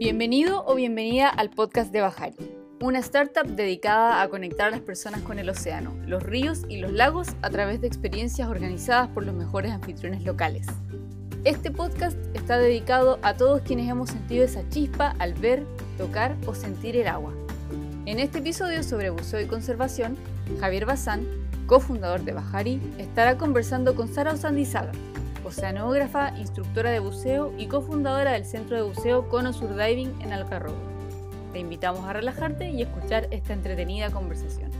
Bienvenido o bienvenida al podcast de Bajari, una startup dedicada a conectar a las personas con el océano, los ríos y los lagos a través de experiencias organizadas por los mejores anfitriones locales. Este podcast está dedicado a todos quienes hemos sentido esa chispa al ver, tocar o sentir el agua. En este episodio sobre buceo y conservación, Javier Bazán, cofundador de Bajari, estará conversando con Sara Osandizaga, oceanógrafa, instructora de buceo y cofundadora del Centro de Buceo Cono Sur Diving en Algarrobo. Te invitamos a relajarte y escuchar esta entretenida conversación.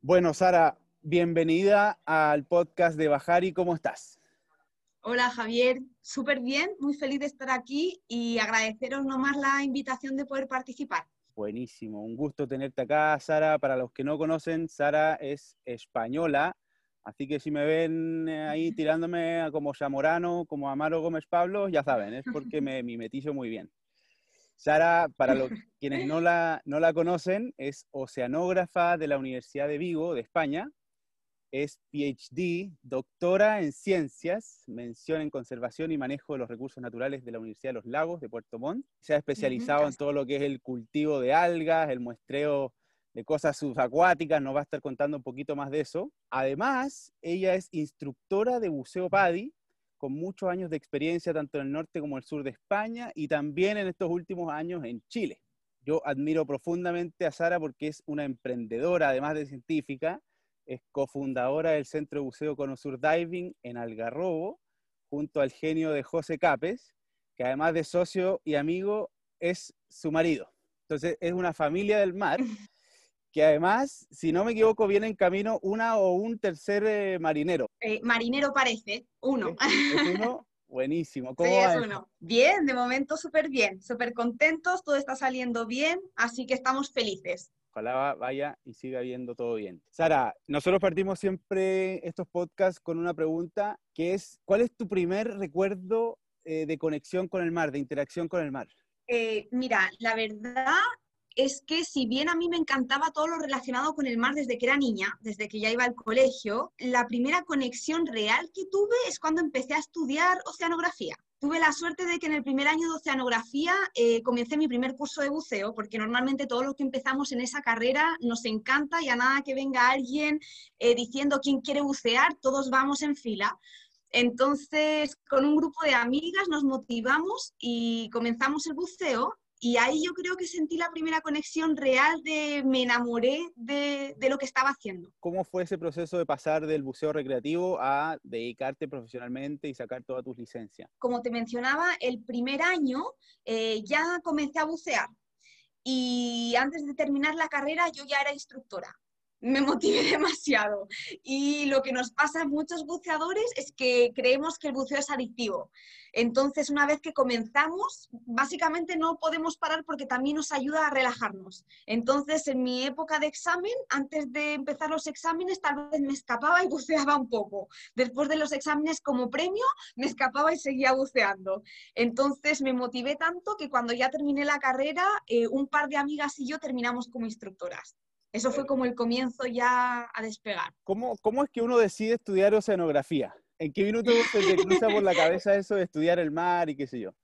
Bueno, Sara, bienvenida al podcast de Bajari. ¿Cómo estás? Hola Javier, súper bien, muy feliz de estar aquí y agradeceros nomás la invitación de poder participar. Buenísimo, un gusto tenerte acá, Sara. Para los que no conocen, Sara es española, así que si me ven eh, ahí tirándome como Zamorano, como Amaro Gómez Pablo, ya saben, es porque me mimetizo muy bien. Sara, para los quienes no la, no la conocen, es oceanógrafa de la Universidad de Vigo, de España, es PhD, doctora en ciencias, mención en conservación y manejo de los recursos naturales de la Universidad de los Lagos de Puerto Montt. Se ha especializado en todo lo que es el cultivo de algas, el muestreo de cosas subacuáticas, nos va a estar contando un poquito más de eso. Además, ella es instructora de buceo PADI, con muchos años de experiencia tanto en el norte como en el sur de España y también en estos últimos años en Chile. Yo admiro profundamente a Sara porque es una emprendedora, además de científica, es cofundadora del Centro de Buceo Conosur Diving en Algarrobo, junto al genio de José Capes, que además de socio y amigo, es su marido. Entonces, es una familia del mar, que además, si no me equivoco, viene en camino una o un tercer eh, marinero. Eh, marinero parece, uno. ¿Es, uno? Buenísimo. ¿Cómo sí, es uno. Bien, de momento súper bien, súper contentos, todo está saliendo bien, así que estamos felices. Ojalá vaya y siga viendo todo bien. Sara, nosotros partimos siempre estos podcasts con una pregunta que es, ¿cuál es tu primer recuerdo eh, de conexión con el mar, de interacción con el mar? Eh, mira, la verdad es que si bien a mí me encantaba todo lo relacionado con el mar desde que era niña, desde que ya iba al colegio, la primera conexión real que tuve es cuando empecé a estudiar oceanografía. Tuve la suerte de que en el primer año de oceanografía eh, comencé mi primer curso de buceo, porque normalmente todos los que empezamos en esa carrera nos encanta y a nada que venga alguien eh, diciendo quién quiere bucear, todos vamos en fila. Entonces, con un grupo de amigas nos motivamos y comenzamos el buceo y ahí yo creo que sentí la primera conexión real de me enamoré de, de, lo que estaba haciendo. ¿Cómo fue ese proceso de pasar del buceo recreativo a dedicarte profesionalmente y sacar todas tus licencias? Como te mencionaba, el primer año eh, ya comencé a bucear y antes de terminar la carrera yo ya era instructora me motivé demasiado. Y lo que nos pasa a muchos buceadores es que creemos que el buceo es adictivo. Entonces, una vez que comenzamos, básicamente no podemos parar porque también nos ayuda a relajarnos. Entonces, en mi época de examen, antes de empezar los exámenes, tal vez me escapaba y buceaba un poco. Después de los exámenes, como premio, me escapaba y seguía buceando. Entonces, me motivé tanto que cuando ya terminé la carrera, eh, un par de amigas y yo terminamos como instructoras. Eso fue como el comienzo ya a despegar. ¿Cómo, cómo es que uno decide estudiar oceanografía? ¿En qué minuto se te cruza por la cabeza eso de estudiar el mar y qué sé yo?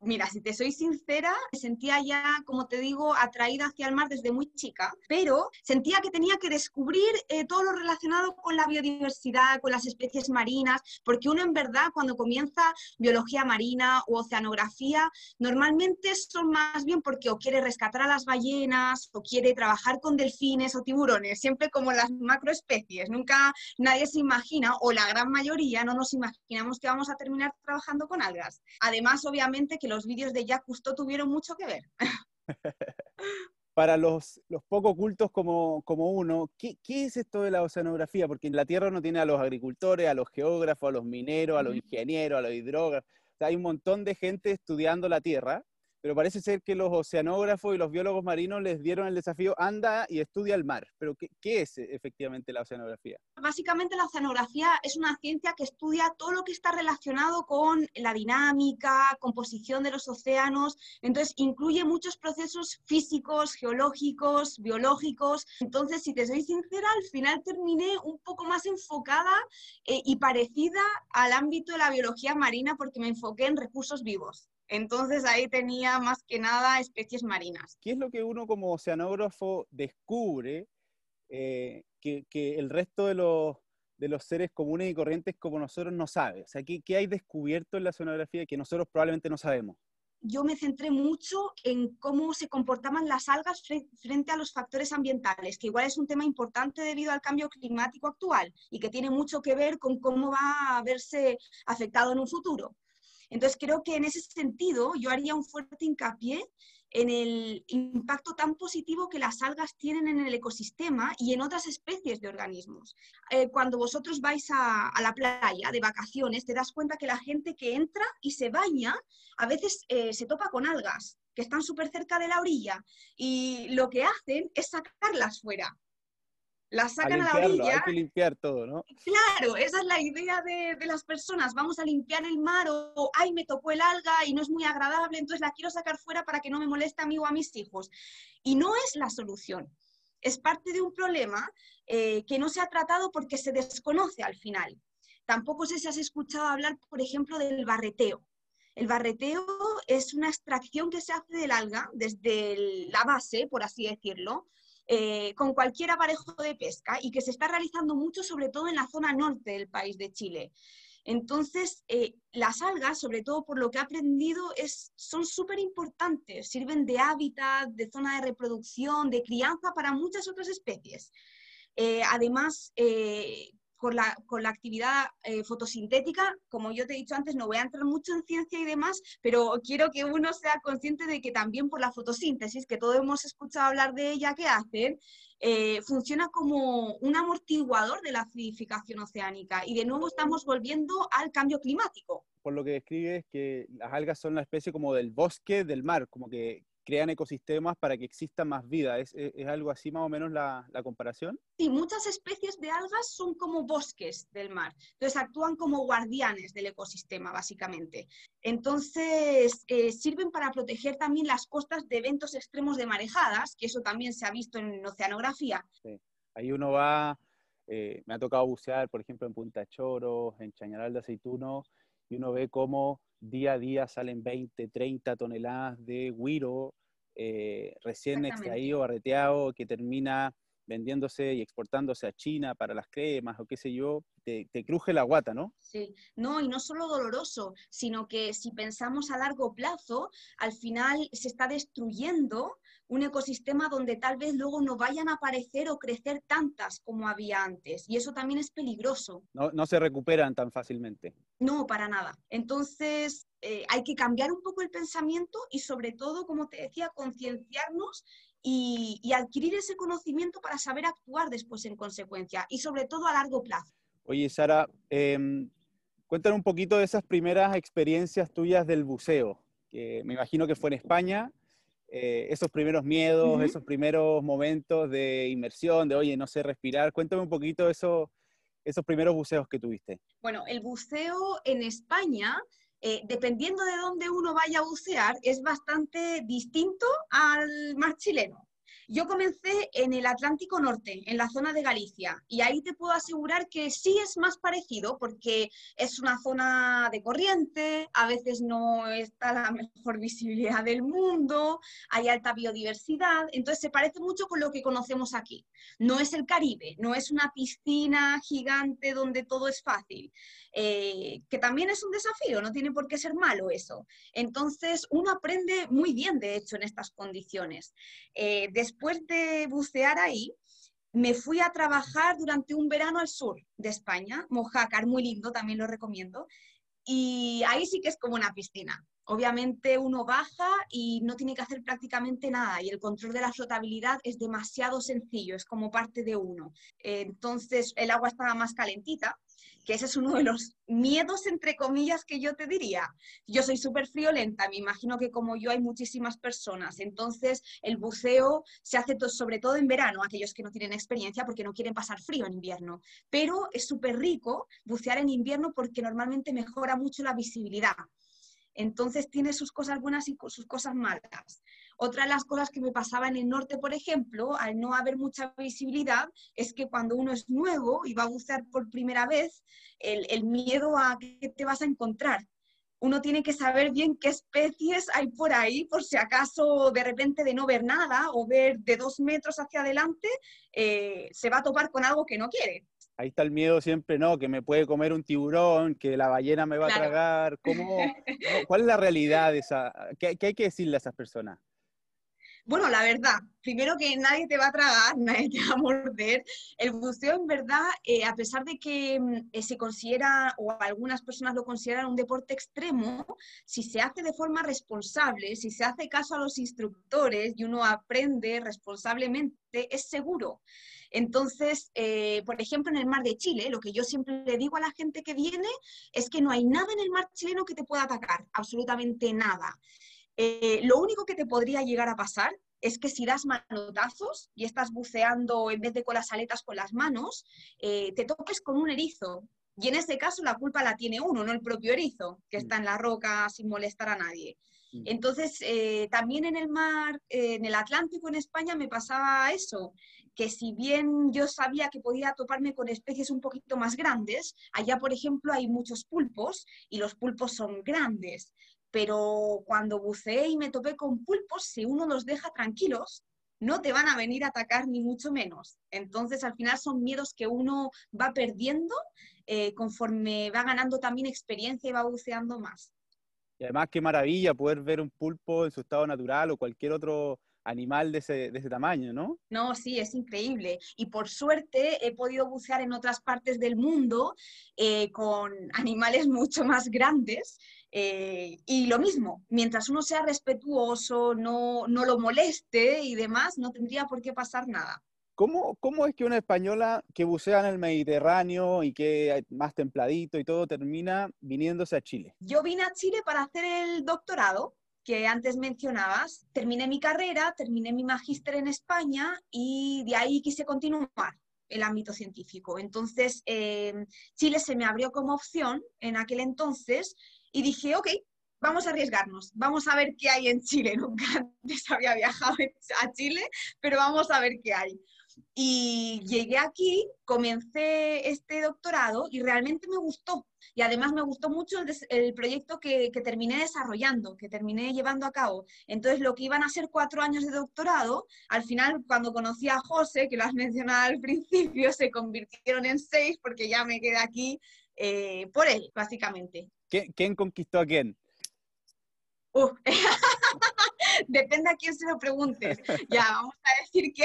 Mira, si te soy sincera, sentía ya, como te digo, atraída hacia el mar desde muy chica, pero sentía que tenía que descubrir eh, todo lo relacionado con la biodiversidad, con las especies marinas, porque uno en verdad cuando comienza biología marina o oceanografía, normalmente son más bien porque o quiere rescatar a las ballenas o quiere trabajar con delfines o tiburones, siempre como las macroespecies. Nunca nadie se imagina, o la gran mayoría no nos imaginamos que vamos a terminar trabajando con algas. Además, obviamente, que los vídeos de Jacques Cousteau tuvieron mucho que ver. Para los, los poco cultos como, como uno, ¿qué, ¿qué, es esto de la oceanografía? Porque en la Tierra no tiene a los agricultores, a los geógrafos, a los mineros, a los ingenieros, a los hidrógrafos. hay un montón de gente estudiando la Tierra, pero parece ser que los oceanógrafos y los biólogos marinos les dieron el desafío, anda y estudia el mar. Pero ¿qué, es efectivamente la oceanografía? Básicamente la oceanografía es una ciencia que estudia todo lo que está relacionado con la dinámica, composición de los océanos, entonces incluye muchos procesos físicos, geológicos, biológicos. Entonces, si te soy sincera, al final terminé un poco más enfocada eh, y parecida al ámbito de la biología marina porque me enfoqué en recursos vivos. Entonces ahí tenía más que nada especies marinas. ¿Qué es lo que uno como oceanógrafo descubre eh, que, el resto de los, de los seres comunes y corrientes como nosotros no sabe? O sea, ¿qué, ¿qué, hay descubierto en la oceanografía que nosotros probablemente no sabemos? Yo me centré mucho en cómo se comportaban las algas frente a los factores ambientales, que igual es un tema importante debido al cambio climático actual y que tiene mucho que ver con cómo va a verse afectado en un futuro. Entonces, creo que en ese sentido yo haría un fuerte hincapié en el impacto tan positivo que las algas tienen en el ecosistema y en otras especies de organismos. Eh, cuando vosotros vais a, la playa de vacaciones, te das cuenta que la gente que entra y se baña a veces eh, se topa con algas que están súper cerca de la orilla y lo que hacen es sacarlas fuera la sacan a, la orilla. Hay que limpiar todo, ¿no? Claro, esa es la idea de, las personas. Vamos a limpiar el mar o, ay, me tocó el alga y no es muy agradable, entonces la quiero sacar fuera para que no me moleste a mí o a mis hijos. Y no es la solución. Es parte de un problema eh, que no se ha tratado porque se desconoce al final. Tampoco sé si has escuchado hablar, por ejemplo, del barreteo. El barreteo es una extracción que se hace del alga desde la base, por así decirlo, eh, con cualquier aparejo de pesca y que se está realizando mucho, sobre todo en la zona norte del país de Chile. Entonces, eh, las algas, sobre todo por lo que he aprendido, es, son súper importantes, sirven de hábitat, de zona de reproducción, de crianza para muchas otras especies. Eh, además, con la, con la actividad eh, fotosintética, como yo te he dicho antes, no voy a entrar mucho en ciencia y demás, pero quiero que uno sea consciente de que también por la fotosíntesis, que todos hemos escuchado hablar de ella, que hacen, eh, funciona como un amortiguador de la acidificación oceánica y de nuevo estamos volviendo al cambio climático. Por lo que describes que las algas son la especie como del bosque del mar, como que crean ecosistemas para que exista más vida. ¿Es, algo así más o menos la, comparación? Sí, muchas especies de algas son como bosques del mar. Entonces actúan como guardianes del ecosistema, básicamente. Entonces eh, sirven para proteger también las costas de eventos extremos de marejadas, que eso también se ha visto en oceanografía. Sí. Ahí uno va, eh, me ha tocado bucear, por ejemplo, en Punta Choro, en Chañaral de Aceituno, y uno ve cómo día a día salen 20, 30 toneladas de guiro eh, recién extraído, arreteado, que termina vendiéndose y exportándose a China para las cremas o qué sé yo, te, te, cruje la guata, ¿no? Sí, no, y no solo doloroso, sino que si pensamos a largo plazo, al final se está destruyendo un ecosistema donde tal vez luego no vayan a aparecer o crecer tantas como había antes. Y eso también es peligroso. No, no se recuperan tan fácilmente. No, para nada. Entonces, eh, hay que cambiar un poco el pensamiento y sobre todo, como te decía, concienciarnos y, adquirir ese conocimiento para saber actuar después en consecuencia y sobre todo a largo plazo. Oye, Sara, eh, cuéntanos un poquito de esas primeras experiencias tuyas del buceo, que me imagino que fue en España eh, esos primeros miedos, esos primeros momentos de inmersión, de oye, no sé respirar. Cuéntame un poquito eso, esos primeros buceos que tuviste. Bueno, el buceo en España, eh, dependiendo de dónde uno vaya a bucear, es bastante distinto al mar chileno. Yo comencé en el Atlántico Norte, en la zona de Galicia, y ahí te puedo asegurar que sí es más parecido porque es una zona de corriente, a veces no está la mejor visibilidad del mundo, hay alta biodiversidad, entonces se parece mucho con lo que conocemos aquí. No es el Caribe, no es una piscina gigante donde todo es fácil, eh, que también es un desafío, no tiene por qué ser malo eso. Entonces uno aprende muy bien, de hecho, en estas condiciones. Eh, después de bucear ahí, me fui a trabajar durante un verano al sur de España, Mojácar, muy lindo, también lo recomiendo. Y ahí sí que es como una piscina. Obviamente uno baja y no tiene que hacer prácticamente nada y el control de la flotabilidad es demasiado sencillo, es como parte de uno. Entonces el agua estaba más calentita, que ese es uno de los miedos, entre comillas, que yo te diría. Yo soy súper friolenta, me imagino que como yo hay muchísimas personas, entonces el buceo se hace sobre todo en verano, aquellos que no tienen experiencia porque no quieren pasar frío en invierno, pero es súper rico bucear en invierno porque normalmente mejora mucho la visibilidad. Entonces tiene sus cosas buenas y sus cosas malas. Otra de las cosas que me pasaba en el norte, por ejemplo, al no haber mucha visibilidad, es que cuando uno es nuevo y va a bucear por primera vez, el, miedo a qué te vas a encontrar. Uno tiene que saber bien qué especies hay por ahí, por si acaso de repente de no ver nada o ver de dos metros hacia adelante, eh, se va a topar con algo que no quiere ahí está el miedo siempre, ¿no? Que me puede comer un tiburón, que la ballena me va a tragar. ¿Cómo, ¿Cuál es la realidad de esa? ¿Qué, hay que decirle a esas personas? Bueno, la verdad, primero que nadie te va a tragar, nadie te va a morder. El buceo, en verdad, eh, a pesar de que mm, eh, se considera, o algunas personas lo consideran un deporte extremo, si se hace de forma responsable, si se hace caso a los instructores y uno aprende responsablemente, es seguro. Entonces, eh, por ejemplo, en el mar de Chile, lo que yo siempre le digo a la gente que viene es que no hay nada en el mar chileno que te pueda atacar, absolutamente nada. Eh, lo único que te podría llegar a pasar es que si das manotazos y estás buceando en vez de con las aletas con las manos, eh, te topes con un erizo. Y en ese caso la culpa la tiene uno, no el propio erizo, que está en la roca sin molestar a nadie. Entonces, también en el mar, en el Atlántico, en España, me pasaba eso que si bien yo sabía que podía toparme con especies un poquito más grandes, allá, por ejemplo, hay muchos pulpos y los pulpos son grandes. Pero cuando buceé y me topé con pulpos, si uno los deja tranquilos, no te van a venir a atacar ni mucho menos. Entonces, al final son miedos que uno va perdiendo eh, conforme va ganando también experiencia y va buceando más. Y además, qué maravilla poder ver un pulpo en su estado natural o cualquier otro animal de ese, tamaño, ¿no? No, sí, es increíble. Y por suerte he podido bucear en otras partes del mundo eh, con animales mucho más grandes. Eh, y lo mismo, mientras uno sea respetuoso, no, no lo moleste y demás, no tendría por qué pasar nada. ¿Cómo, ¿Cómo, es que una española que bucea en el Mediterráneo y que más templadito y todo termina viniéndose a Chile? Yo vine a Chile para hacer el doctorado que antes mencionabas. Terminé mi carrera, terminé mi magíster en España y de ahí quise continuar el ámbito científico. Entonces, em, Chile se me abrió como opción en aquel entonces y dije, ok, vamos a arriesgarnos, vamos a ver qué hay en Chile. Nunca antes había viajado a Chile, pero vamos a ver qué hay. Y llegué aquí, comencé este doctorado y realmente me gustó. Y además me gustó mucho el, proyecto que, terminé desarrollando, que terminé llevando a cabo. Entonces, lo que iban a ser cuatro años de doctorado, al final, cuando conocí a José, que lo has mencionado al principio, se convirtieron en seis porque ya me quedé aquí eh, por él, básicamente. ¿Quién conquistó a quién? Depende a quién se lo preguntes. Ya, vamos a decir que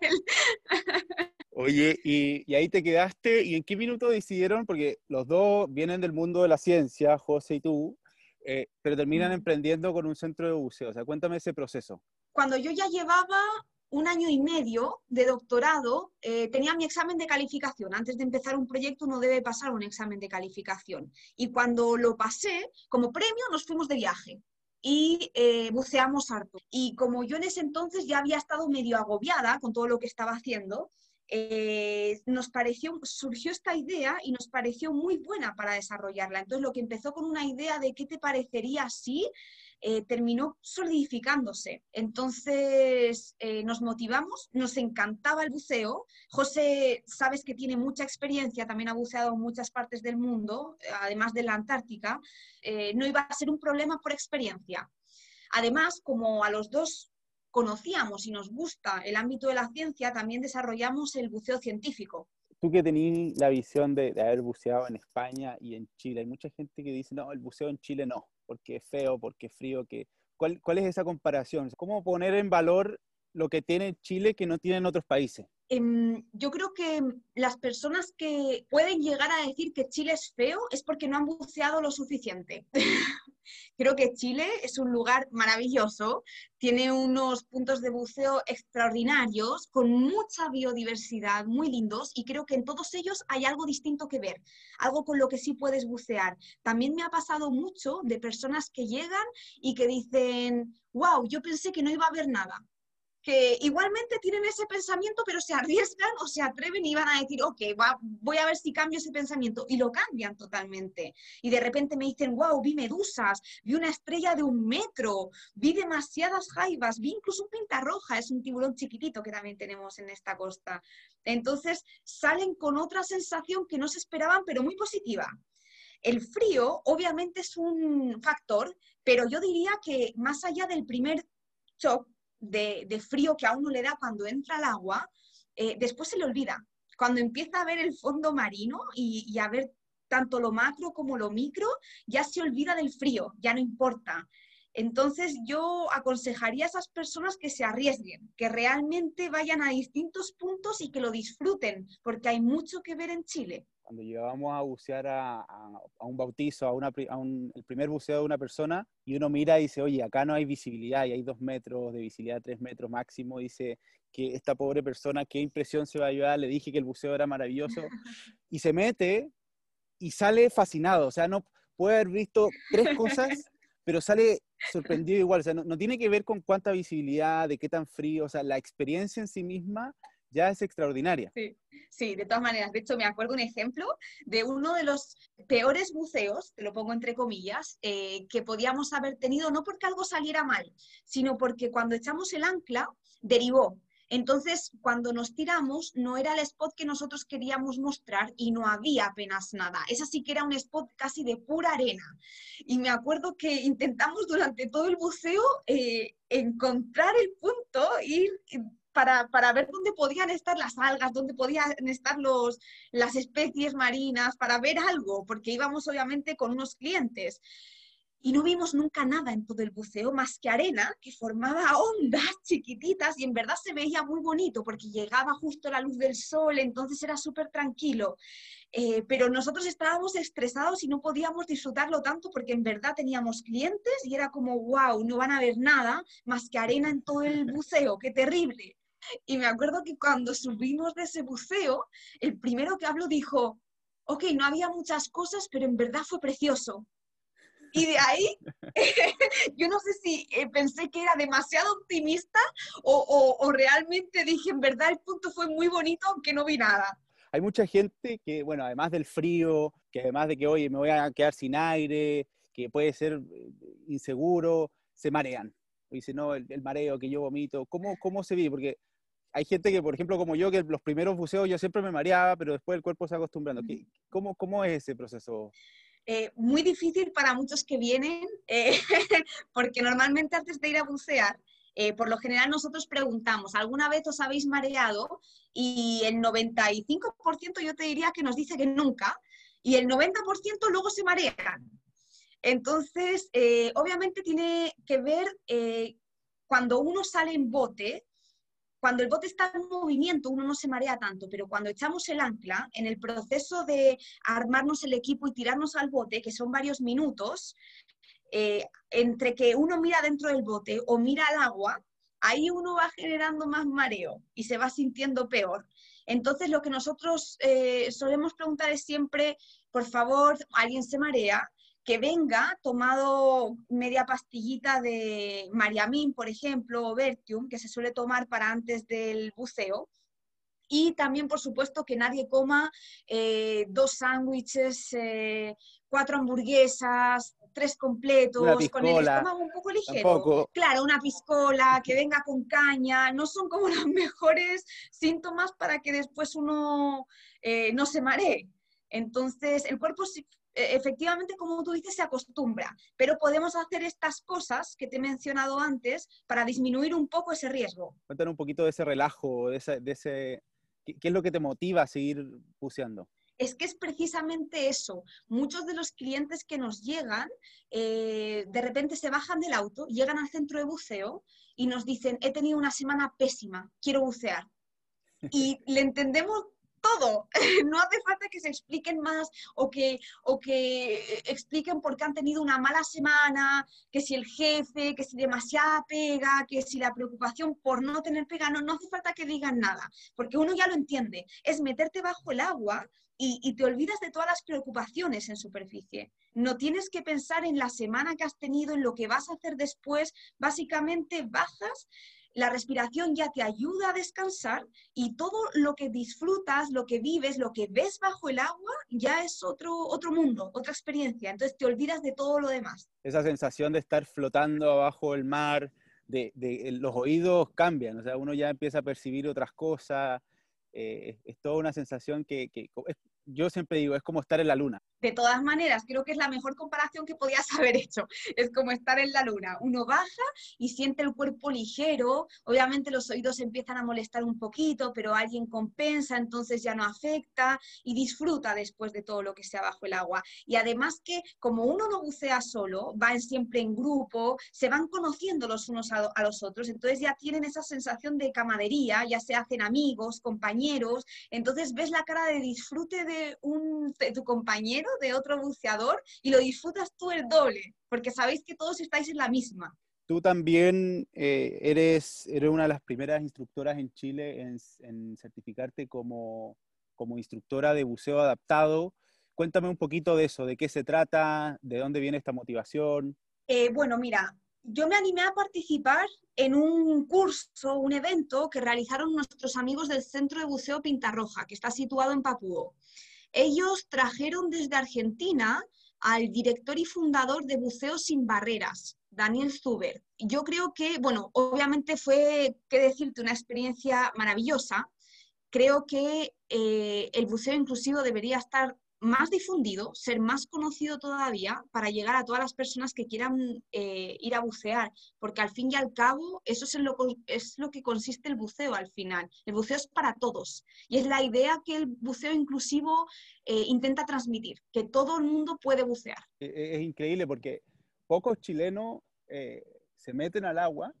él. Oye, y, ahí te quedaste, ¿y en qué minuto decidieron? Porque los dos vienen del mundo de la ciencia, José y tú, eh, pero terminan emprendiendo con un centro de buceo. O sea, cuéntame ese proceso. Cuando yo ya llevaba un año y medio de doctorado, eh, tenía mi examen de calificación. Antes de empezar un proyecto uno debe pasar un examen de calificación. Y cuando lo pasé, como premio nos fuimos de viaje y eh, buceamos harto. Y como yo en ese entonces ya había estado medio agobiada con todo lo que estaba haciendo, eh, nos pareció, surgió esta idea y nos pareció muy buena para desarrollarla. Entonces, lo que empezó con una idea de qué te parecería si eh, terminó solidificándose. Entonces eh, nos motivamos, nos encantaba el buceo. José, sabes que tiene mucha experiencia, también ha buceado en muchas partes del mundo, además de la Antártica. Eh, no iba a ser un problema por experiencia. Además, como a los dos conocíamos y nos gusta el ámbito de la ciencia, también desarrollamos el buceo científico. Tú que tenías la visión de, haber buceado en España y en Chile, hay mucha gente que dice, no, el buceo en Chile no porque es feo, porque es frío, que, ¿cuál, ¿cuál es esa comparación? ¿Cómo poner en valor lo que tiene Chile que no tienen otros países? Em, yo creo que las personas que pueden llegar a decir que Chile es feo es porque no han buceado lo suficiente. Creo que Chile es un lugar maravilloso, tiene unos puntos de buceo extraordinarios, con mucha biodiversidad, muy lindos, y creo que en todos ellos hay algo distinto que ver, algo con lo que sí puedes bucear. También me ha pasado mucho de personas que llegan y que dicen, wow, yo pensé que no iba a haber nada que igualmente tienen ese pensamiento, pero se arriesgan o se atreven y van a decir, ok, voy a ver si cambio ese pensamiento. Y lo cambian totalmente. Y de repente me dicen, wow, vi medusas, vi una estrella de un metro, vi demasiadas jaivas, vi incluso un pinta roja, es un tiburón chiquitito que también tenemos en esta costa. Entonces salen con otra sensación que no se esperaban, pero muy positiva. El frío obviamente es un factor, pero yo diría que más allá del primer shock, de, frío que a uno le da cuando entra al agua, eh, después se le olvida. Cuando empieza a ver el fondo marino y, a ver tanto lo macro como lo micro, ya se olvida del frío, ya no importa. Entonces yo aconsejaría a esas personas que se arriesguen, que realmente vayan a distintos puntos y que lo disfruten, porque hay mucho que ver en Chile cuando llegábamos a bucear a, un bautizo, a, una, el primer buceo de una persona, y uno mira y dice, oye, acá no hay visibilidad, y hay dos metros de visibilidad, tres metros máximo, dice que esta pobre persona, qué impresión se va a llevar, le dije que el buceo era maravilloso, y se mete y sale fascinado, o sea, no puede haber visto tres cosas, pero sale sorprendido igual, o sea, no, no tiene que ver con cuánta visibilidad, de qué tan frío, o sea, la experiencia en sí misma ya es extraordinaria. Sí, sí, de todas maneras. De hecho, me acuerdo un ejemplo de uno de los peores buceos, te lo pongo entre comillas, eh, que podíamos haber tenido, no porque algo saliera mal, sino porque cuando echamos el ancla, derivó. Entonces, cuando nos tiramos, no era el spot que nosotros queríamos mostrar y no había apenas nada. Esa sí que era un spot casi de pura arena. Y me acuerdo que intentamos durante todo el buceo eh, encontrar el punto, ir para, ver dónde podían estar las algas, dónde podían estar los, las especies marinas, para ver algo, porque íbamos obviamente con unos clientes. Y no vimos nunca nada en todo el buceo más que arena que formaba ondas chiquititas y en verdad se veía muy bonito porque llegaba justo la luz del sol, entonces era súper tranquilo. Eh, pero nosotros estábamos estresados y no podíamos disfrutarlo tanto porque en verdad teníamos clientes y era como, wow, no van a ver nada más que arena en todo el buceo, qué terrible. Y me acuerdo que cuando subimos de ese buceo, el primero que habló dijo, ok, no había muchas cosas, pero en verdad fue precioso. Y de ahí, yo no sé si eh, pensé que era demasiado optimista o, o, realmente dije, en verdad el punto fue muy bonito, aunque no vi nada. Hay mucha gente que, bueno, además del frío, que además de que, oye, me voy a quedar sin aire, que puede ser eh, inseguro, se marean. Dice, no, el, el mareo que yo vomito, ¿cómo, ¿cómo se vive? Porque hay gente que, por ejemplo, como yo, que los primeros buceos yo siempre me mareaba, pero después el cuerpo se acostumbrando. ¿Cómo, cómo es ese proceso? Eh, muy difícil para muchos que vienen, eh, porque normalmente antes de ir a bucear, eh, por lo general nosotros preguntamos, ¿alguna vez os habéis mareado? Y el 95% yo te diría que nos dice que nunca, y el 90% luego se marean. Entonces, obviamente tiene que ver cuando uno sale en bote, cuando el bote está en movimiento uno no se marea tanto, pero cuando echamos el ancla, en el proceso de armarnos el equipo y tirarnos al bote, que son varios minutos, eh, entre que uno mira dentro del bote o mira al agua, ahí uno va generando más mareo y se va sintiendo peor. Entonces, lo que nosotros eh, solemos preguntar es siempre, por favor, alguien se marea, que venga tomado media pastillita de Mariamín, por ejemplo, o Vertium, que se suele tomar para antes del buceo. Y también, por supuesto, que nadie coma eh, dos sándwiches, eh, cuatro hamburguesas, tres completos, con el estómago un poco ligero. Claro, una piscola, que venga con caña, no son como los mejores síntomas para que después uno eh, no se maree. Entonces, el cuerpo efectivamente, como tú dices, se acostumbra, pero podemos hacer estas cosas que te he mencionado antes para disminuir un poco ese riesgo. Cuéntanos un poquito de ese relajo, de ese, ¿qué, es lo que te motiva a seguir buceando? es que es precisamente eso. Muchos de los clientes que nos llegan, eh, de repente se bajan del auto, llegan al centro de buceo y nos dicen, he tenido una semana pésima, quiero bucear. Y le entendemos todo. No hace falta que se expliquen más o que, o que expliquen por qué han tenido una mala semana, que si el jefe, que si demasiada pega, que si la preocupación por no tener pega, no, no hace falta que digan nada, porque uno ya lo entiende. Es meterte bajo el agua y, y, te olvidas de todas las preocupaciones en superficie. No tienes que pensar en la semana que has tenido, en lo que vas a hacer después. Básicamente bajas la respiración ya te ayuda a descansar y todo lo que disfrutas, lo que vives, lo que ves bajo el agua, ya es otro, otro mundo, otra experiencia. Entonces te olvidas de todo lo demás. Esa sensación de estar flotando abajo del mar, de, de los oídos cambian, o sea, uno ya empieza a percibir otras cosas. Eh, es, toda una sensación que, que es, yo siempre digo, es como estar en la luna. De todas maneras, creo que es la mejor comparación que podías haber hecho. Es como estar en la luna. Uno baja y siente el cuerpo ligero. Obviamente los oídos empiezan a molestar un poquito, pero alguien compensa, entonces ya no afecta y disfruta después de todo lo que sea bajo el agua. Y además que como uno no bucea solo, van siempre en grupo, se van conociendo los unos a, los otros, entonces ya tienen esa sensación de camadería, ya se hacen amigos, compañeros, entonces ves la cara de disfrute de un, de tu compañero, de otro buceador, y lo disfrutas tú el doble, porque sabéis que todos estáis en la misma. Tú también eh, eres, eres una de las primeras instructoras en Chile en, en certificarte como, como instructora de buceo adaptado. Cuéntame un poquito de eso, de qué se trata, de dónde viene esta motivación. Eh, bueno, mira, yo me animé a participar en un curso, un evento que realizaron nuestros amigos del Centro de Buceo Pintarroja, que está situado en Papúo. Ellos trajeron desde Argentina al director y fundador de Buceo Sin Barreras, Daniel Zuber. Yo creo que, bueno, obviamente fue, qué decirte, una experiencia maravillosa. Creo que eh, el buceo inclusivo debería estar más difundido, ser más conocido todavía para llegar a todas las personas que quieran eh, ir a bucear, porque al fin y al cabo eso es, lo, es lo que consiste el buceo al final. El buceo es para todos y es la idea que el buceo inclusivo eh, intenta transmitir, que todo el mundo puede bucear. E, e, es, increíble porque pocos chilenos eh, se meten al agua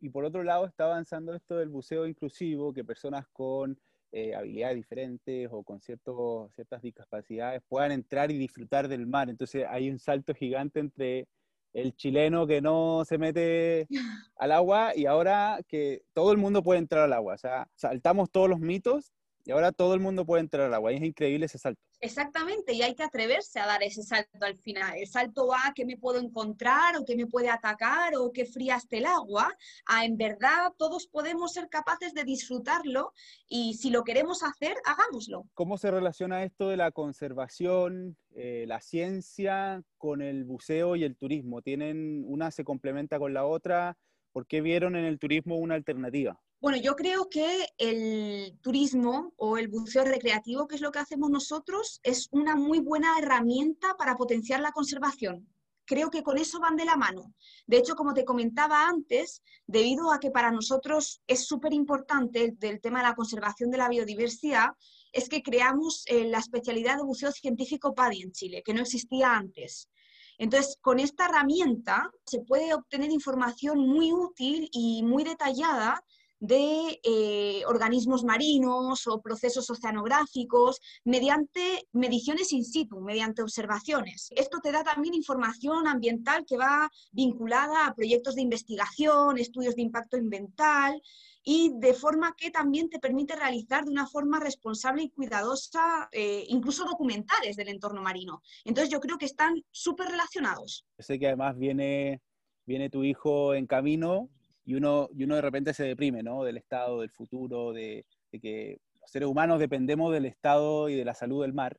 y por otro lado está avanzando esto del buceo inclusivo, que personas con eh, habilidades diferentes o con ciertos, ciertas discapacidades puedan entrar y disfrutar del mar. Entonces hay un salto gigante entre el chileno que no se mete al agua y ahora que todo el mundo puede entrar al agua. O sea, saltamos todos los mitos y ahora todo el mundo puede entrar al agua. Y es increíble ese salto. Exactamente, y hay que atreverse a dar ese salto al final. El salto a que me puedo encontrar o que me puede atacar o que fría esté el agua, a en verdad todos podemos ser capaces de disfrutarlo y si lo queremos hacer, hagámoslo. ¿Cómo se relaciona esto de la conservación, eh, la ciencia con el buceo y el turismo? ¿Tienen una se complementa con la otra? ¿Por qué vieron en el turismo una alternativa? Bueno, yo creo que el turismo o el buceo recreativo, que es lo que hacemos nosotros, es una muy buena herramienta para potenciar la conservación. Creo que con eso van de la mano. De hecho, como te comentaba antes, debido a que para nosotros es súper importante el, tema de la conservación de la biodiversidad, es que creamos eh, la especialidad de buceo científico PADI en Chile, que no existía antes. Entonces, con esta herramienta se puede obtener información muy útil y muy detallada de eh, organismos marinos o procesos oceanográficos mediante mediciones in situ, mediante observaciones. Esto te da también información ambiental que va vinculada a proyectos de investigación, estudios de impacto ambiental y de forma que también te permite realizar de una forma responsable y cuidadosa eh, incluso documentales del entorno marino. Entonces yo creo que están súper relacionados. Sé que además viene, viene tu hijo en camino y uno, y uno de repente se deprime, ¿no? Del estado, del futuro, de, que los seres humanos dependemos del estado y de la salud del mar.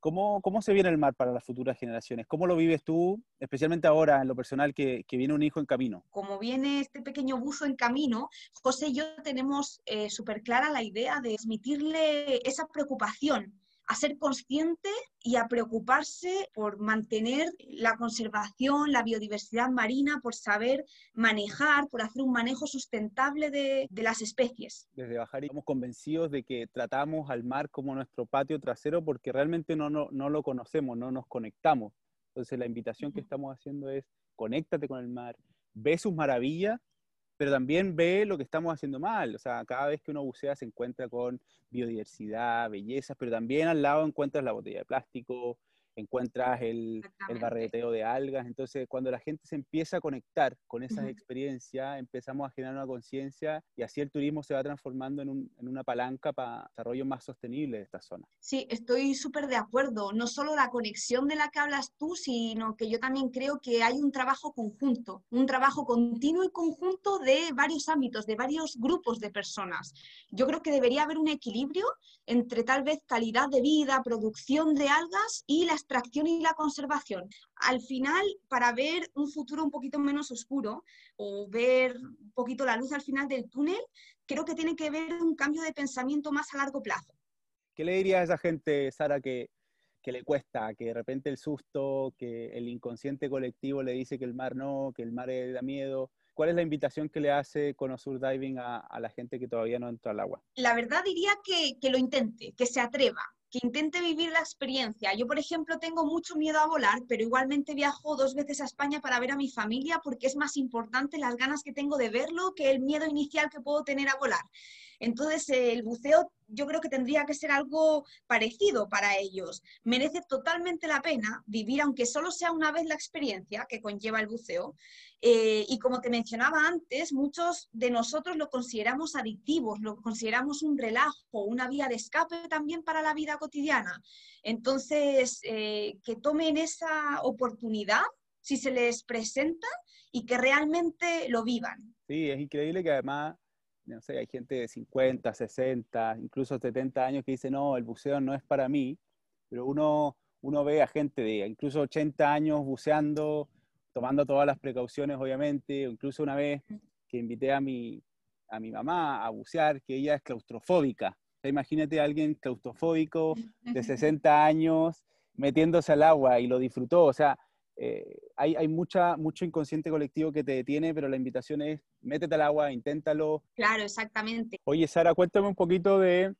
¿Cómo, ¿Cómo se viene el mar para las futuras generaciones? ¿Cómo lo vives tú, especialmente ahora en lo personal, que, que viene un hijo en camino? Como viene este pequeño buzo en camino, José y yo tenemos eh, súper clara la idea de transmitirle esa preocupación a ser consciente y a preocuparse por mantener la conservación, la biodiversidad marina, por saber manejar, por hacer un manejo sustentable de, las especies. Desde Bajar estamos convencidos de que tratamos al mar como nuestro patio trasero porque realmente no, no, no lo conocemos, no nos conectamos. Entonces la invitación que estamos haciendo es conéctate con el mar, ve sus maravillas pero también ve lo que estamos haciendo mal. O sea, cada vez que uno bucea se encuentra con biodiversidad, bellezas, pero también al lado encuentras la botella de plástico, encuentras el, el, barreteo de algas. Entonces, cuando la gente se empieza a conectar con esas experiencias, empezamos a generar una conciencia y así el turismo se va transformando en, un, en una palanca para desarrollo más sostenible de esta zona. Sí, estoy súper de acuerdo. No solo la conexión de la que hablas tú, sino que yo también creo que hay un trabajo conjunto, un trabajo continuo y conjunto de varios ámbitos, de varios grupos de personas. Yo creo que debería haber un equilibrio entre tal vez calidad de vida, producción de algas y las extracción y la conservación. Al final, para ver un futuro un poquito menos oscuro o ver un poquito la luz al final del túnel, creo que tiene que ver un cambio de pensamiento más a largo plazo. ¿Qué le diría a esa gente, Sara, que, que le cuesta, que de repente el susto, que el inconsciente colectivo le dice que el mar no, que el mar le da miedo? ¿Cuál es la invitación que le hace Conosur Diving a, a, la gente que todavía no entra al agua? La verdad diría que, que lo intente, que se atreva, que intente vivir la experiencia. Yo, por ejemplo, tengo mucho miedo a volar, pero igualmente viajo dos veces a España para ver a mi familia porque es más importante las ganas que tengo de verlo que el miedo inicial que puedo tener a volar. Entonces, el buceo yo creo que tendría que ser algo parecido para ellos. Merece totalmente la pena vivir, aunque solo sea una vez la experiencia que conlleva el buceo. Eh, y como te mencionaba antes, muchos de nosotros lo consideramos adictivos, lo consideramos un relajo, una vía de escape también para la vida cotidiana. Entonces, eh, que tomen esa oportunidad si se les presenta y que realmente lo vivan. Sí, es increíble que además no sé, hay gente de 50, 60, incluso 70 años que dice, no, el buceo no es para mí, pero uno, uno ve a gente de incluso 80 años buceando, tomando todas las precauciones, obviamente, o incluso una vez que invité a mi, a mi mamá a bucear, que ella es claustrofóbica. imagínate a alguien claustrofóbico de 60 años metiéndose al agua y lo disfrutó, o sea, eh, hay, hay mucha, mucho inconsciente colectivo que te detiene, pero la invitación es métete al agua, inténtalo. Claro, exactamente. Oye, Sara, cuéntame un poquito de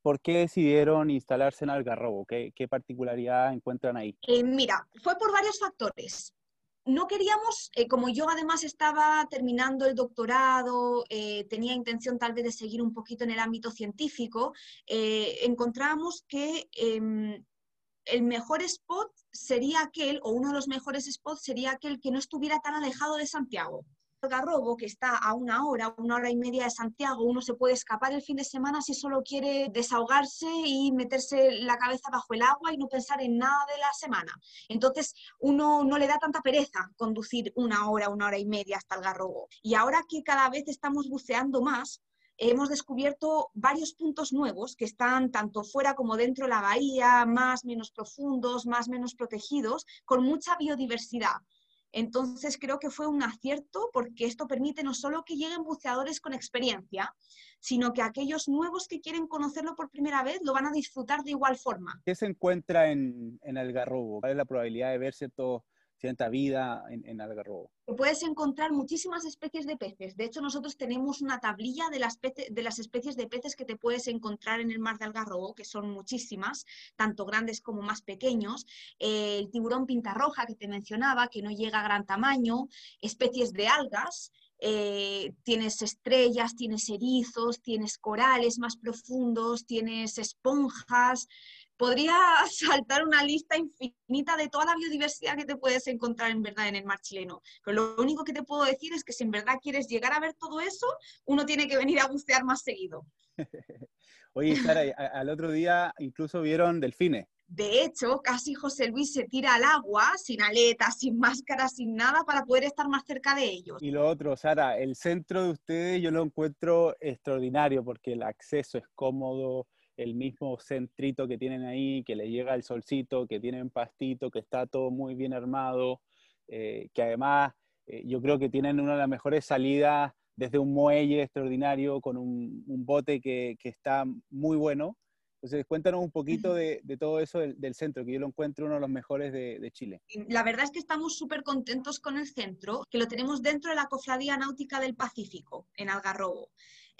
por qué decidieron instalarse en Algarrobo, qué, qué particularidad encuentran ahí. Eh, mira, fue por varios factores. No queríamos, eh, como yo además estaba terminando el doctorado, tenía intención tal vez de seguir un poquito en el ámbito científico, encontramos que em, el mejor spot sería aquel, o uno de los mejores spots sería aquel que no estuviera tan alejado de Santiago. Algarrobo, que está a una hora, una hora y media de Santiago, uno se puede escapar el fin de semana si solo quiere desahogarse y meterse la cabeza bajo el agua y no pensar en nada de la semana. Entonces, uno no le da tanta pereza conducir una hora, una hora y media hasta Algarrobo. Y ahora que cada vez estamos buceando más, hemos descubierto varios puntos nuevos que están tanto fuera como dentro de la bahía, más, menos profundos, más, menos protegidos, con mucha biodiversidad. Entonces creo que fue un acierto porque esto permite no solo que lleguen buceadores con experiencia, sino que aquellos nuevos que quieren conocerlo por primera vez lo van a disfrutar de igual forma. ¿Qué se encuentra en, en Algarrobo? ¿Cuál es la probabilidad de ver ciertos cierta vida en, en Algarrobo. Puedes encontrar muchísimas especies de peces. De hecho, nosotros tenemos una tablilla de las, de las especies de peces que te puedes encontrar en el mar de Algarrobo, que son muchísimas, tanto grandes como más pequeños. Eh, el tiburón pintarroja que te mencionaba, que no llega a gran tamaño, especies de algas, eh, tienes estrellas, tienes erizos, tienes corales más profundos, tienes esponjas, podría saltar una lista infinita de toda la biodiversidad que te puedes encontrar en verdad en el mar chileno. Pero lo único que te puedo decir es que si en verdad quieres llegar a ver todo eso, uno tiene que venir a bucear más seguido. Oye, Sara, al otro día incluso vieron delfines. De hecho, casi José Luis se tira al agua sin aletas, sin máscara, sin nada para poder estar más cerca de ellos. Y lo otro, Sara, el centro de ustedes yo lo encuentro extraordinario porque el acceso es cómodo, el mismo centrito que tienen ahí, que le llega el solcito, que tienen pastito, que está todo muy bien armado, eh, que además eh, yo creo que tienen una de las mejores salidas desde un muelle extraordinario con un, bote que, está muy bueno. Entonces, cuéntanos un poquito de, todo eso del, centro, que yo lo encuentro uno de los mejores de, de Chile. La verdad es que estamos súper contentos con el centro, que lo tenemos dentro de la Cofradía Náutica del Pacífico, en Algarrobo.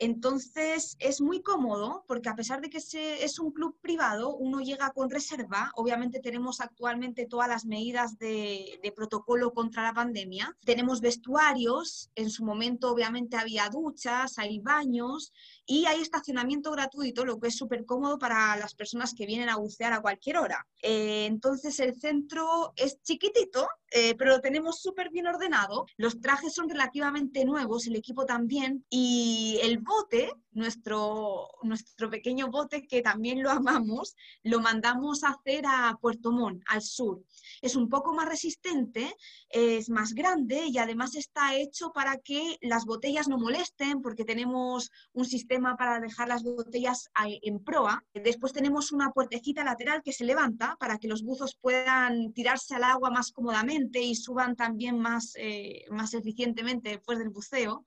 Entonces es muy cómodo porque a pesar de que es un club privado, uno llega con reserva. Obviamente tenemos actualmente todas las medidas de, protocolo contra la pandemia. Tenemos vestuarios, en su momento obviamente había duchas, hay baños y hay estacionamiento gratuito, lo que es súper cómodo para las personas que vienen a bucear a cualquier hora. Eh, entonces el centro es chiquitito, eh, pero lo tenemos súper bien ordenado. Los trajes son relativamente nuevos, el equipo también, y el bote, nuestro, nuestro pequeño bote que también lo amamos, lo mandamos a hacer a Puerto Montt, al sur. Es un poco más resistente, es más grande y además está hecho para que las botellas no molesten, porque tenemos un sistema para dejar las botellas en proa. Después tenemos una puertecita lateral que se levanta para que los buzos puedan tirarse al agua más cómodamente y suban también más, eh, más eficientemente después del buceo.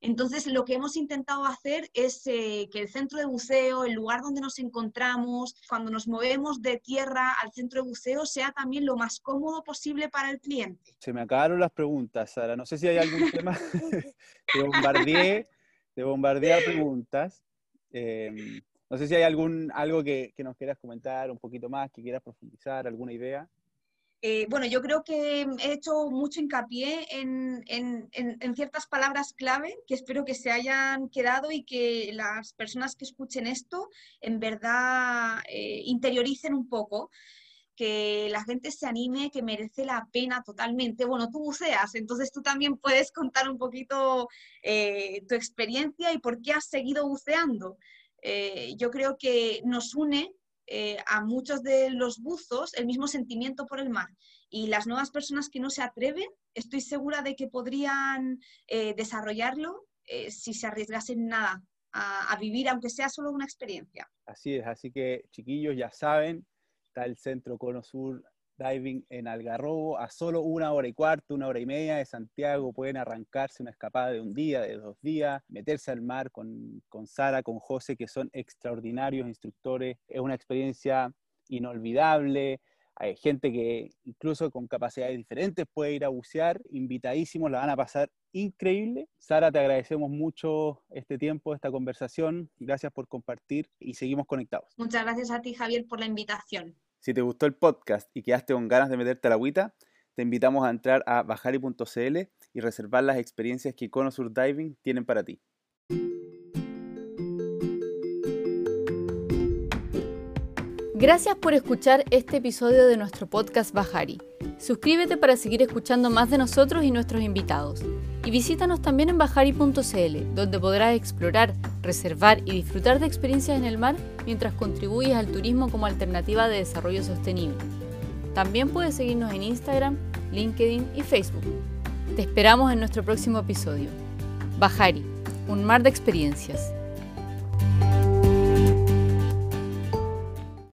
Entonces, lo que hemos intentado hacer es eh, que el centro de buceo, el lugar donde nos encontramos, cuando nos movemos de tierra al centro de buceo, sea también lo más cómodo posible para el cliente. Se me acabaron las preguntas, Sara. No sé si hay algún tema que bombardeé de bombardear preguntas. Em, no sé si hay algún, algo que, que, nos quieras comentar un poquito más, que quieras profundizar, alguna idea. Eh, bueno, yo creo que he hecho mucho hincapié en, en, en, ciertas palabras clave que espero que se hayan quedado y que las personas que escuchen esto en verdad eh, interioricen un poco que la gente se anime, que merece la pena totalmente. Bueno, tú buceas, entonces tú también puedes contar un poquito eh, tu experiencia y por qué has seguido buceando. Eh, yo creo que nos une eh, a muchos de los buzos el mismo sentimiento por el mar. Y las nuevas personas que no se atreven, estoy segura de que podrían desarrollarlo si se arriesgasen nada a, a vivir, aunque sea solo una experiencia. Así es, así que chiquillos ya saben, está el Centro Cono Sur Diving en Algarrobo, a solo una hora y cuarto, una hora y media de Santiago, pueden arrancarse una escapada de un día, de dos días, meterse al mar con, con Sara, con José, que son extraordinarios instructores, es una experiencia inolvidable, hay gente que incluso con capacidades diferentes puede ir a bucear, invitadísimos, la van a pasar increíble. Sara, te agradecemos mucho este tiempo, esta conversación, gracias por compartir y seguimos conectados. Muchas gracias a ti, Javier, por la invitación. Si te gustó el podcast y quedaste con ganas de meterte a la agüita, te invitamos a entrar a bajari.cl y reservar las experiencias que Conosur Diving tienen para ti. Gracias por escuchar este episodio de nuestro podcast Bajari. Suscríbete para seguir escuchando más de nosotros y nuestros invitados. Y visítanos también en bajari.cl, donde podrás explorar, reservar y disfrutar de experiencias en el mar mientras contribuyes al turismo como alternativa de desarrollo sostenible. También puedes seguirnos en Instagram, LinkedIn y Facebook. Te esperamos en nuestro próximo episodio. Bajari, un mar de experiencias.